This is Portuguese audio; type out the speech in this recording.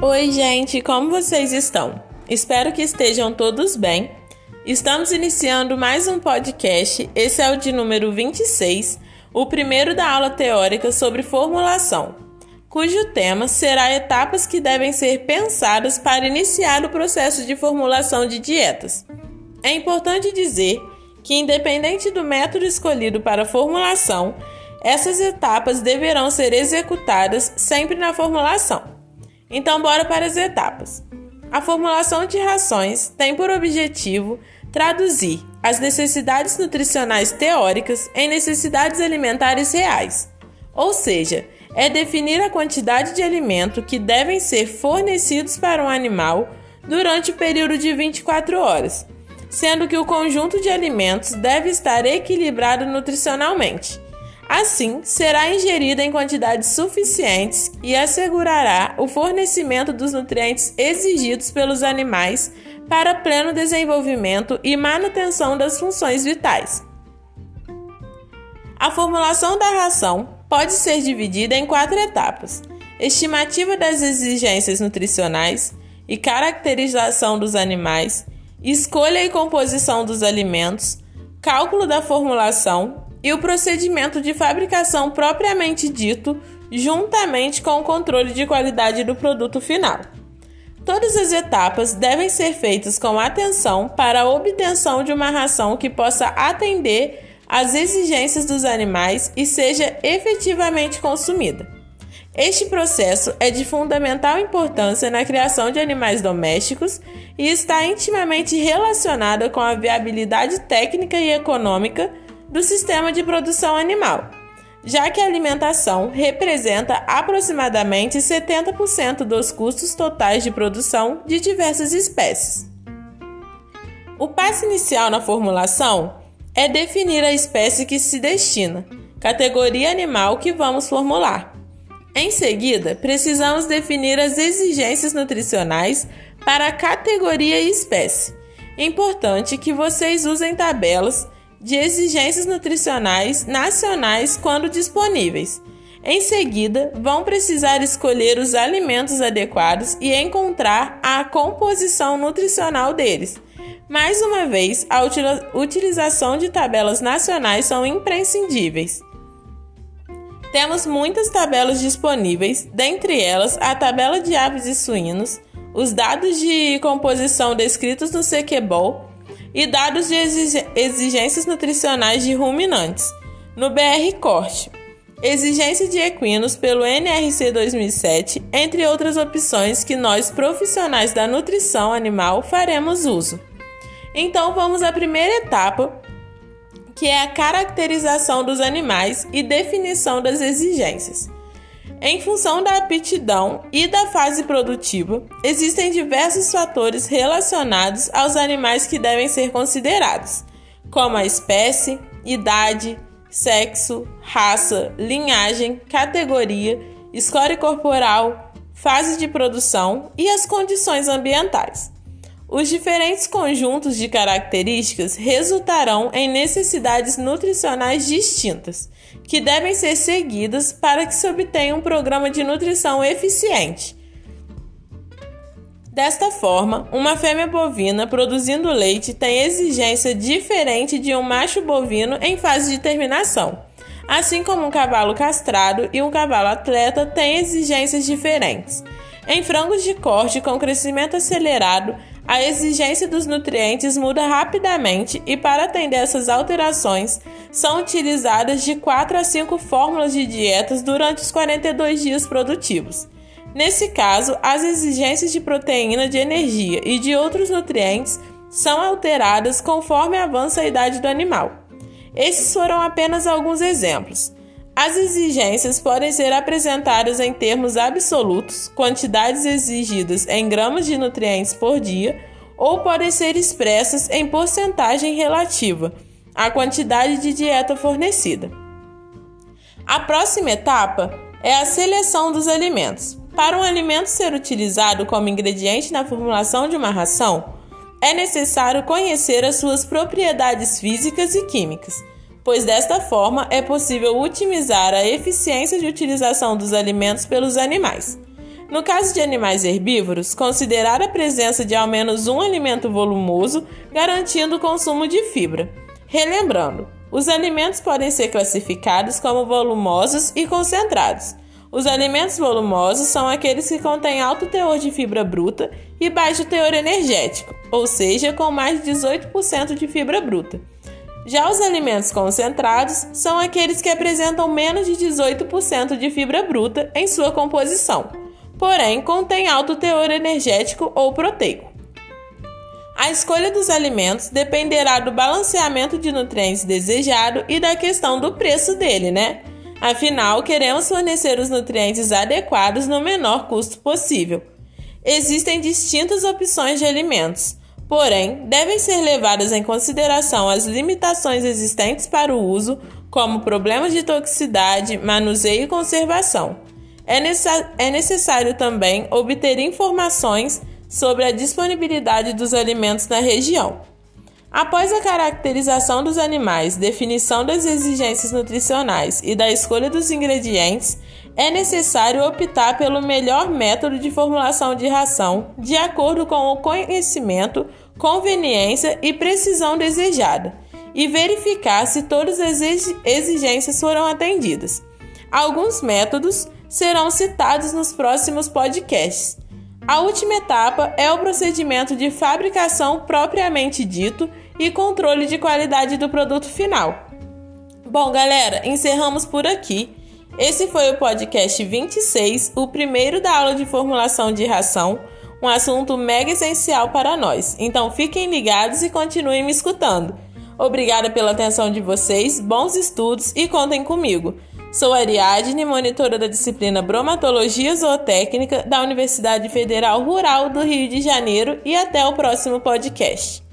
Oi, gente, como vocês estão? Espero que estejam todos bem. Estamos iniciando mais um podcast, esse é o de número 26, o primeiro da aula teórica sobre formulação, cujo tema será etapas que devem ser pensadas para iniciar o processo de formulação de dietas. É importante dizer que, independente do método escolhido para formulação, essas etapas deverão ser executadas sempre na formulação. Então, bora para as etapas. A formulação de rações tem por objetivo traduzir as necessidades nutricionais teóricas em necessidades alimentares reais, ou seja, é definir a quantidade de alimento que devem ser fornecidos para um animal durante o período de 24 horas, sendo que o conjunto de alimentos deve estar equilibrado nutricionalmente Assim, será ingerida em quantidades suficientes e assegurará o fornecimento dos nutrientes exigidos pelos animais para pleno desenvolvimento e manutenção das funções vitais. A formulação da ração pode ser dividida em quatro etapas: estimativa das exigências nutricionais e caracterização dos animais, escolha e composição dos alimentos, cálculo da formulação e o procedimento de fabricação propriamente dito, juntamente com o controle de qualidade do produto final. Todas as etapas devem ser feitas com atenção para a obtenção de uma ração que possa atender às exigências dos animais e seja efetivamente consumida. Este processo é de fundamental importância na criação de animais domésticos e está intimamente relacionado com a viabilidade técnica e econômica do sistema de produção animal, já que a alimentação representa aproximadamente 70% dos custos totais de produção de diversas espécies. O passo inicial na formulação é definir a espécie que se destina, categoria animal que vamos formular. Em seguida, precisamos definir as exigências nutricionais para a categoria e espécie. Importante que vocês usem tabelas de exigências nutricionais nacionais quando disponíveis. Em seguida, vão precisar escolher os alimentos adequados e encontrar a composição nutricional deles. Mais uma vez, a utilização de tabelas nacionais são imprescindíveis. Temos muitas tabelas disponíveis, dentre elas a tabela de aves e suínos, os dados de composição descritos no Sequebol e dados de exigências nutricionais de ruminantes, no BR Corte, exigência de equinos pelo NRC 2007, entre outras opções que nós profissionais da nutrição animal faremos uso. Então vamos à primeira etapa, que é a caracterização dos animais e definição das exigências. Em função da aptidão e da fase produtiva, existem diversos fatores relacionados aos animais que devem ser considerados, como a espécie, idade, sexo, raça, linhagem, categoria, score corporal, fase de produção e as condições ambientais. Os diferentes conjuntos de características resultarão em necessidades nutricionais distintas, que devem ser seguidas para que se obtenha um programa de nutrição eficiente. Desta forma, uma fêmea bovina produzindo leite tem exigência diferente de um macho bovino em fase de terminação, assim como um cavalo castrado e um cavalo atleta têm exigências diferentes. Em frangos de corte com crescimento acelerado, a exigência dos nutrientes muda rapidamente e, para atender essas alterações, são utilizadas de 4 a 5 fórmulas de dietas durante os 42 dias produtivos. Nesse caso, as exigências de proteína, de energia e de outros nutrientes são alteradas conforme avança a idade do animal. Esses foram apenas alguns exemplos. As exigências podem ser apresentadas em termos absolutos, quantidades exigidas em gramas de nutrientes por dia, ou podem ser expressas em porcentagem relativa à quantidade de dieta fornecida. A próxima etapa é a seleção dos alimentos. Para um alimento ser utilizado como ingrediente na formulação de uma ração, é necessário conhecer as suas propriedades físicas e químicas pois desta forma é possível otimizar a eficiência de utilização dos alimentos pelos animais. No caso de animais herbívoros, considerar a presença de ao menos um alimento volumoso, garantindo o consumo de fibra. Relembrando, os alimentos podem ser classificados como volumosos e concentrados. Os alimentos volumosos são aqueles que contêm alto teor de fibra bruta e baixo teor energético, ou seja, com mais de 18% de fibra bruta. Já os alimentos concentrados são aqueles que apresentam menos de 18% de fibra bruta em sua composição, porém contêm alto teor energético ou proteico. A escolha dos alimentos dependerá do balanceamento de nutrientes desejado e da questão do preço dele, né? Afinal, queremos fornecer os nutrientes adequados no menor custo possível. Existem distintas opções de alimentos, porém, devem ser levadas em consideração as limitações existentes para o uso, como problemas de toxicidade, manuseio e conservação. É, é necessário também obter informações sobre a disponibilidade dos alimentos na região. Após a caracterização dos animais, definição das exigências nutricionais e da escolha dos ingredientes, é necessário optar pelo melhor método de formulação de ração, de acordo com o conhecimento, conveniência e precisão desejada, e verificar se todas as exigências foram atendidas. Alguns métodos serão citados nos próximos podcasts. A última etapa é o procedimento de fabricação propriamente dito e controle de qualidade do produto final. Bom, galera, encerramos por aqui. Esse foi o podcast 26, o primeiro da aula de formulação de ração, um assunto mega essencial para nós. Então fiquem ligados e continuem me escutando. Obrigada pela atenção de vocês, bons estudos e contem comigo. Sou Ariadne, monitora da disciplina Bromatologia Zootécnica da Universidade Federal Rural do Rio de Janeiro e até o próximo podcast.